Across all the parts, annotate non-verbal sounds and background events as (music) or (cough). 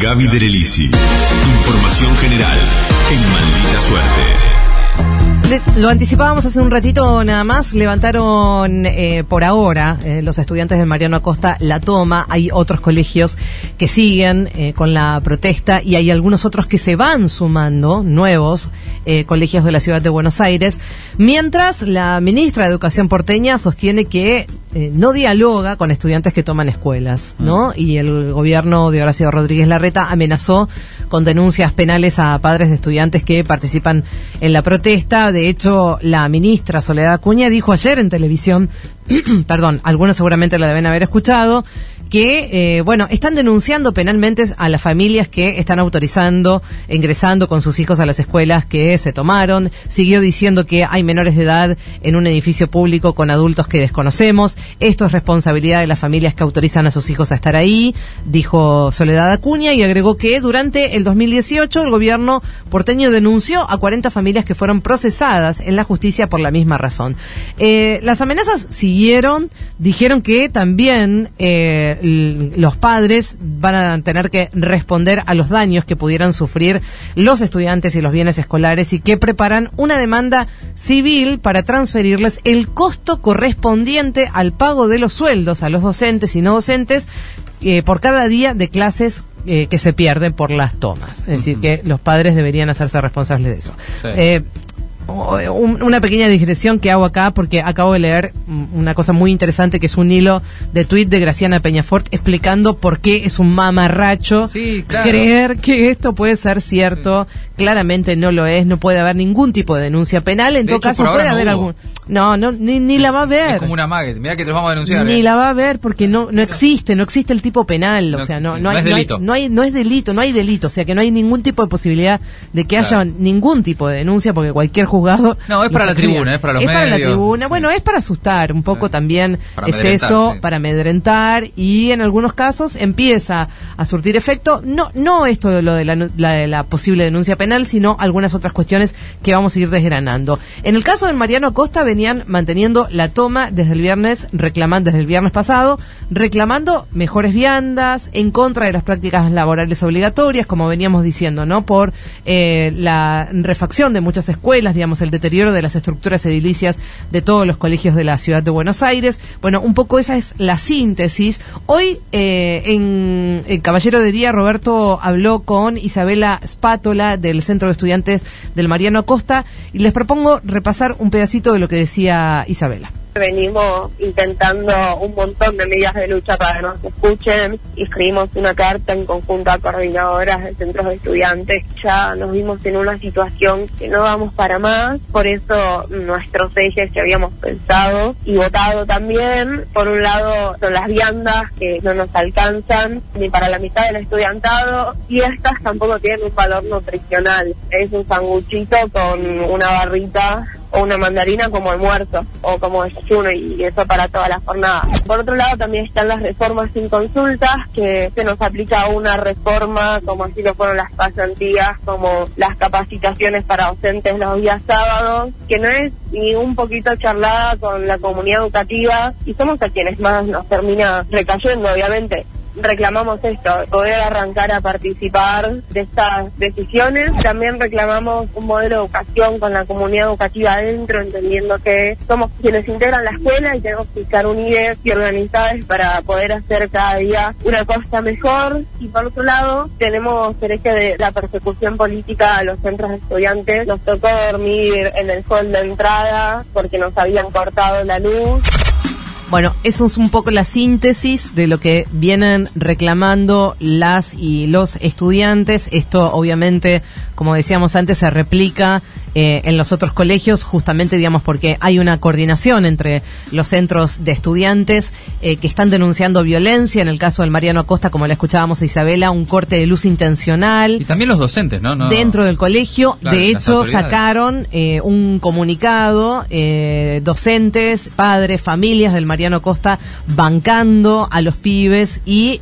Gaby Derelisi. Información general en Maldita Suerte. Lo anticipábamos hace un ratito nada más. Levantaron eh, por ahora eh, los estudiantes de Mariano Acosta la toma. Hay otros colegios que siguen eh, con la protesta y hay algunos otros que se van sumando, nuevos colegios de la ciudad de Buenos Aires. Mientras la ministra de Educación porteña sostiene que no dialoga con estudiantes que toman escuelas, ¿no? Mm. Y el gobierno de Horacio Rodríguez Larreta amenazó con denuncias penales a padres de estudiantes que participan en la protesta de hecho, la ministra Soledad Acuña dijo ayer en televisión, (clears throat) perdón, algunos seguramente la deben haber escuchado, que, eh, bueno, están denunciando penalmente a las familias que están autorizando, ingresando con sus hijos a las escuelas que se tomaron. Siguió diciendo que hay menores de edad en un edificio público con adultos que desconocemos. Esto es responsabilidad de las familias que autorizan a sus hijos a estar ahí, dijo Soledad Acuña y agregó que durante el 2018 el gobierno porteño denunció a 40 familias que fueron procesadas en la justicia por la misma razón. Eh, las amenazas siguieron, dijeron que también eh, los padres van a tener que responder a los daños que pudieran sufrir los estudiantes y los bienes escolares y que preparan una demanda civil para transferirles el costo correspondiente al pago de los sueldos a los docentes y no docentes eh, por cada día de clases eh, que se pierden por las tomas. Es decir, que los padres deberían hacerse responsables de eso. Eh, una pequeña digresión que hago acá porque acabo de leer una cosa muy interesante que es un hilo de tuit de Graciana Peñafort explicando por qué es un mamarracho creer que esto puede ser cierto. Claramente no lo es, no puede haber ningún tipo de denuncia penal. En todo caso puede haber algún... No, no ni, ni la va a ver. Es como una maggot. Mira que te vamos a denunciar. Ni ¿eh? la va a ver porque no no existe, no existe el tipo penal, o sea, no no, hay, delito. No, hay, no es delito, no hay delito, o sea que no hay ningún tipo de posibilidad de que haya ningún tipo de denuncia porque cualquier no, es para la tribuna, es para los es medios. para la tribuna, bueno, es para asustar, un poco también es eso, para amedrentar y en algunos casos empieza a surtir efecto, no no esto de lo de la, posible denuncia penal, sino algunas otras cuestiones que vamos a ir desgranando. En el caso de Mariano Costa venían manteniendo la toma desde el viernes, reclamando desde el viernes pasado, reclamando mejores viandas, en contra de las prácticas laborales obligatorias, como veníamos diciendo, ¿no? Por eh, la refacción de muchas escuelas, digamos, el deterioro de las estructuras edilicias de todos los colegios de la ciudad de Buenos Aires. Bueno, un poco esa es la síntesis. Hoy eh, en, en Caballero de Día, Roberto habló con Isabela Spátola del Centro de Estudiantes del Mariano Acosta y les propongo repasar un pedacito de lo que decía Isabela venimos intentando un montón de medidas de lucha para que nos escuchen. Escribimos una carta en conjunto a coordinadoras de centros de estudiantes. Ya nos vimos en una situación que no vamos para más. Por eso nuestros ejes que habíamos pensado y votado también, por un lado son las viandas que no nos alcanzan ni para la mitad del estudiantado y estas tampoco tienen un valor nutricional. Es un sanguchito con una barrita o una mandarina como almuerzo o como desayuno y eso para toda la jornada. Por otro lado también están las reformas sin consultas, que se nos aplica una reforma como así lo fueron las pasantías, como las capacitaciones para docentes los días sábados, que no es ni un poquito charlada con la comunidad educativa y somos a quienes más nos termina recayendo, obviamente reclamamos esto, poder arrancar a participar de estas decisiones. También reclamamos un modelo de educación con la comunidad educativa adentro, entendiendo que somos quienes integran la escuela y tenemos que estar unidas y organizadas para poder hacer cada día una cosa mejor. Y por otro lado, tenemos el eje de la persecución política a los centros de estudiantes. Nos tocó dormir en el hall de entrada porque nos habían cortado la luz. Bueno, eso es un poco la síntesis de lo que vienen reclamando las y los estudiantes. Esto obviamente, como decíamos antes, se replica eh, en los otros colegios, justamente, digamos, porque hay una coordinación entre los centros de estudiantes eh, que están denunciando violencia. En el caso del Mariano Acosta, como le escuchábamos a Isabela, un corte de luz intencional. Y también los docentes, ¿no? dentro del colegio. de hecho, sacaron eh, un comunicado, docentes, padres, familias del Mariano Acosta, bancando a los pibes y,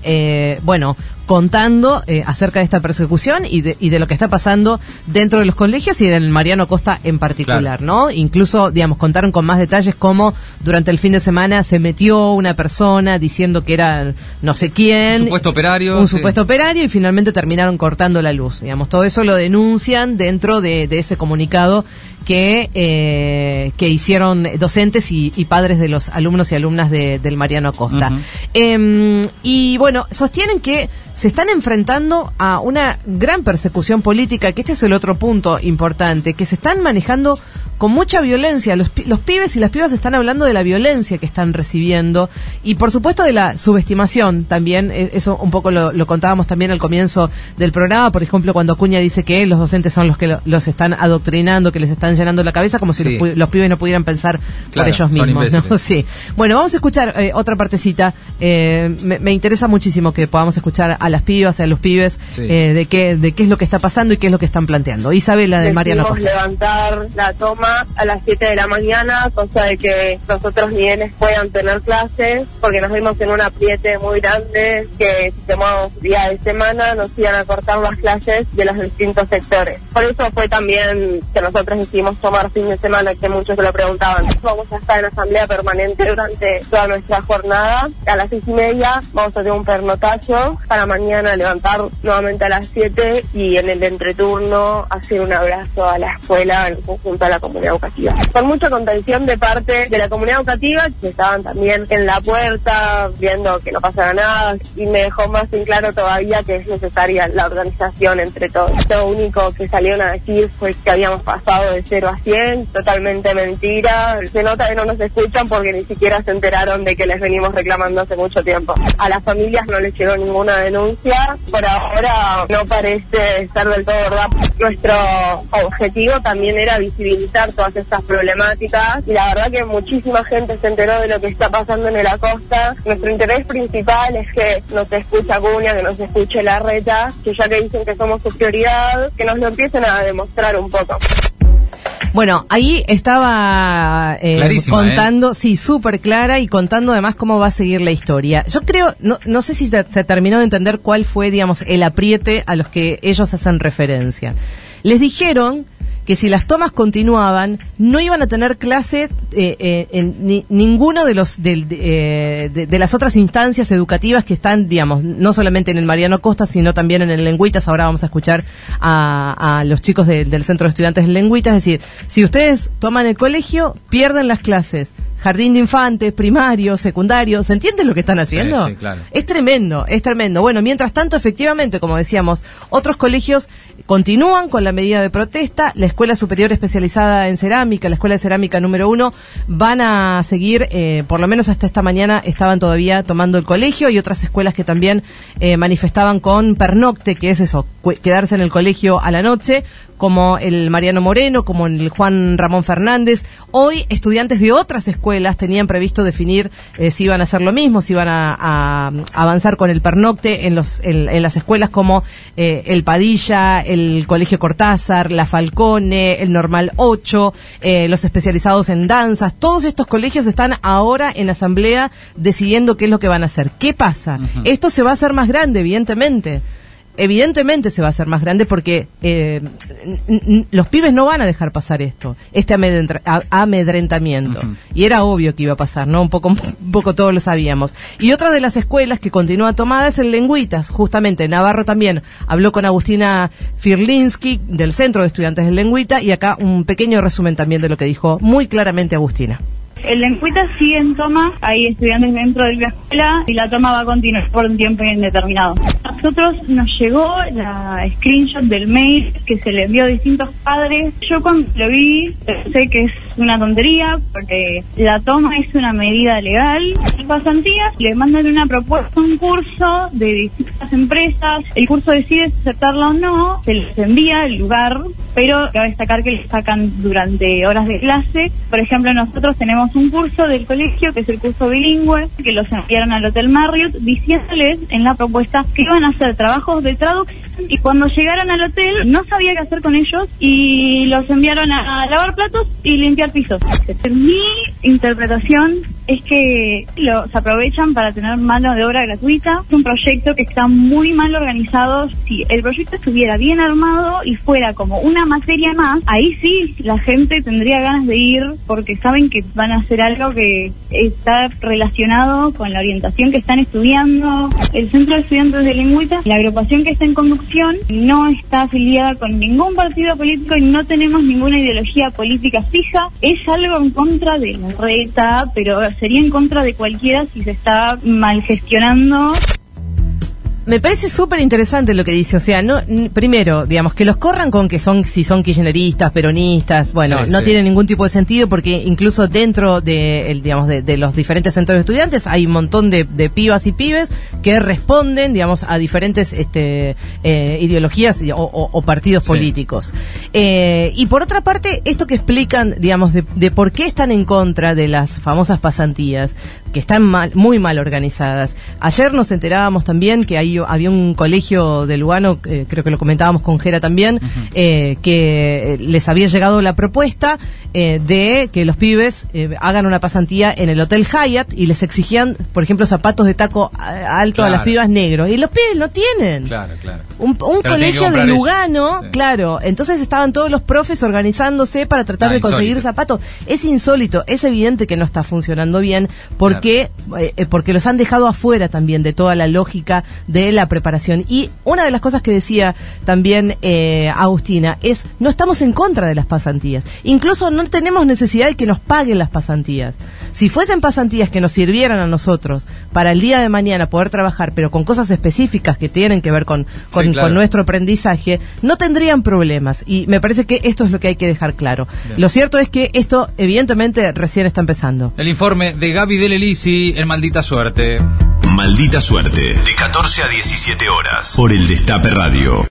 bueno, contando acerca de esta persecución y de, y de lo que está pasando dentro de los colegios y del Mariano Acosta en particular, ¿no? Incluso, digamos, contaron con más detalles como durante el fin de semana se metió una persona diciendo que era no sé quién. Un supuesto operario. Un sí. supuesto operario y finalmente terminaron cortando la luz. Digamos, todo eso lo denuncian dentro de, de ese comunicado que, eh, que hicieron docentes y, y padres de los alumnos y alumnas de- del Mariano Acosta. Em, y bueno, sostienen que se están enfrentando a una gran persecución política, que este es el otro punto importante, que se están manejando con mucha violencia. Los, los pibes y las pibas están hablando de la violencia que están recibiendo y por supuesto de la subestimación también. Eh, Eso un poco lo, lo contábamos también al comienzo del programa, por ejemplo, cuando Acuña dice que los docentes son los que lo- los están adoctrinando, que les están llenando la cabeza, como si Sí. los, los pibes no pudieran pensar por Claro, ellos son mismos. (laughs) Sí. Bueno, vamos a escuchar eh, otra partecita. Eh, me, me interesa muchísimo que podamos escuchar a las pibas y a los pibes Sí. eh, de qué de qué es lo que está pasando y qué es lo que están planteando. Isabela de Mariano Decidimos Costa. levantar la toma a las 7 de la mañana, cosa de que los otros niveles puedan tener clases, porque nos vimos en un apriete muy grande que si tomamos día de semana nos iban a cortar las clases de los distintos sectores. Por eso fue también que nosotros tomar fin de semana, que muchos se lo preguntaban. Vamos a estar en asamblea permanente durante toda nuestra jornada. A las seis y media vamos a tener un pernotazo para mañana levantar nuevamente a las 7 y en el entreturno hacer un abrazo a la escuela en conjunto a la comunidad educativa. Con mucha contención de parte de la comunidad educativa que estaban también en la puerta viendo que no pasara nada y me dejó más en claro todavía que es necesaria la organización entre todos. Lo único que salieron a decir fue que habíamos pasado de 0 a 100, totalmente mentira. Se nota que no nos escuchan porque ni siquiera se enteraron de que les venimos reclamando hace mucho tiempo. A las familias no les llegó ninguna denuncia. Por ahora no parece ser del todo verdad. Nuestro objetivo también era visibilizar todas estas problemáticas y la verdad que muchísima gente se enteró de lo que está pasando en la costa. Nuestro interés principal es que nos escuche Acuña, que nos escuche la reta, que ya que dicen que somos su prioridad, que nos lo empiecen a demostrar un poco. Bueno, ahí estaba eh, Clarísima, contando, sí, súper clara y contando además cómo va a seguir la historia. Yo creo, no, no sé si se, se terminó de entender cuál fue, digamos, el apriete a los que ellos hacen referencia. Les dijeron que si las tomas continuaban, no iban a tener clases eh, eh, en ni- de los de, eh, de- de las otras instancias educativas que están, digamos, no solamente en el Mariano Costa, sino también en el Lengüitas. Ahora vamos a escuchar a, los chicos de- del Centro de Estudiantes del Lengüitas. Es decir, si ustedes toman el colegio, pierden las clases. Jardín de infantes, primario, secundario, ¿se entiende lo que están haciendo? sí, claro. Es tremendo, es tremendo. Bueno, mientras tanto, efectivamente, como decíamos, otros colegios continúan con la medida de protesta. La Escuela Superior Especializada en Cerámica, la Escuela de Cerámica número uno, van a seguir, eh, por lo menos hasta esta mañana, estaban todavía tomando el colegio y otras escuelas que también eh, manifestaban con pernocte, que es eso, quedarse en el colegio a la noche, como el Mariano Moreno, como el Juan Ramón Fernández. Hoy estudiantes de otras escuelas tenían previsto definir eh, si iban a hacer lo mismo, si iban a, a avanzar con el pernocte en, los, en, en las escuelas como eh, el Padilla, el Colegio Cortázar, la Falcone, el Normal 8, eh, los especializados en danzas. Todos estos colegios están ahora en asamblea decidiendo qué es lo que van a hacer. ¿Qué pasa? Esto se va a hacer más grande, evidentemente evidentemente se va a hacer más grande porque eh, los pibes no van a dejar pasar esto, este amedrentamiento. Y era obvio que iba a pasar, ¿no? Un poco, un poco todos lo sabíamos. Y otra de las escuelas que continúa tomada es el Lengüitas, justamente. Navarro también habló con Agustina Firlinsky del Centro de Estudiantes del Lengüita y acá un pequeño resumen también de lo que dijo muy claramente Agustina. El Lencuita sigue en toma, hay estudiantes dentro de la escuela y la toma va a continuar por un tiempo indeterminado. A nosotros nos llegó la screenshot del mail que se le envió a distintos padres. Yo cuando lo vi pensé que es una tontería porque la toma es una medida legal. Las pasantías le mandan una propuesta, un curso de distintas empresas. El curso decide aceptarla o no, se les envía el lugar, pero cabe destacar que le sacan durante horas de clase. Por ejemplo, nosotros tenemos un curso del colegio que es el curso bilingüe, que los enviaron al Hotel Marriott diciéndoles en la propuesta que iban a hacer trabajos de traducción y cuando llegaron al hotel no sabía qué hacer con ellos y los enviaron a lavar platos y limpiar pisos. Mi interpretación es que los aprovechan para tener mano de obra gratuita. Es un proyecto que está muy mal organizado. Si el proyecto estuviera bien armado y fuera como una materia más, ahí sí la gente tendría ganas de ir porque saben que van a hacer algo que está relacionado con la orientación que están estudiando. El Centro de Estudiantes de Lingüita, la agrupación que está en conducción, no está afiliada con ningún partido político y no tenemos ninguna ideología política fija. Es algo en contra de la reta, pero sería en contra de cualquiera si se está mal gestionando me parece súper interesante lo que dice. O sea, no, primero, digamos, que los corran con que son, si son kirchneristas, peronistas, bueno, no tiene ningún tipo de sentido porque incluso dentro de, el, digamos, de, los diferentes centros de estudiantes hay un montón de, pibas y pibes que responden, digamos, a diferentes este, eh, ideologías o, partidos políticos. Eh, y por otra parte, esto que explican, digamos, de, de por qué están en contra de las famosas pasantías, que están mal, muy mal organizadas. Ayer nos enterábamos también que hay había un colegio de Lugano, eh, creo que lo comentábamos con Jera también, eh, que les había llegado la propuesta eh, de que los pibes hagan una pasantía en el Hotel Hyatt y les exigían, por ejemplo, zapatos de taco alto a las pibas negros. Y los pibes no tienen. Claro, claro. Un, colegio de Lugano, claro. Entonces estaban todos los profes organizándose para tratar ah, de conseguir zapatos. Es insólito, es evidente que no está funcionando bien porque, porque los han dejado afuera también de toda la lógica de la preparación. Y una de las cosas que decía también eh, Agustina es, no estamos en contra de las pasantías. Incluso no tenemos necesidad de que nos paguen las pasantías. Si fuesen pasantías que nos sirvieran a nosotros para el día de mañana poder trabajar, pero con cosas específicas que tienen que ver con, con, nuestro aprendizaje, no tendrían problemas. Y me parece que esto es lo que hay que dejar claro. Lo cierto es que esto, evidentemente, recién está empezando. El informe de Gaby Delelisi en Maldita Suerte. Maldita Suerte, de 14 a 17 horas, por el Destape Radio.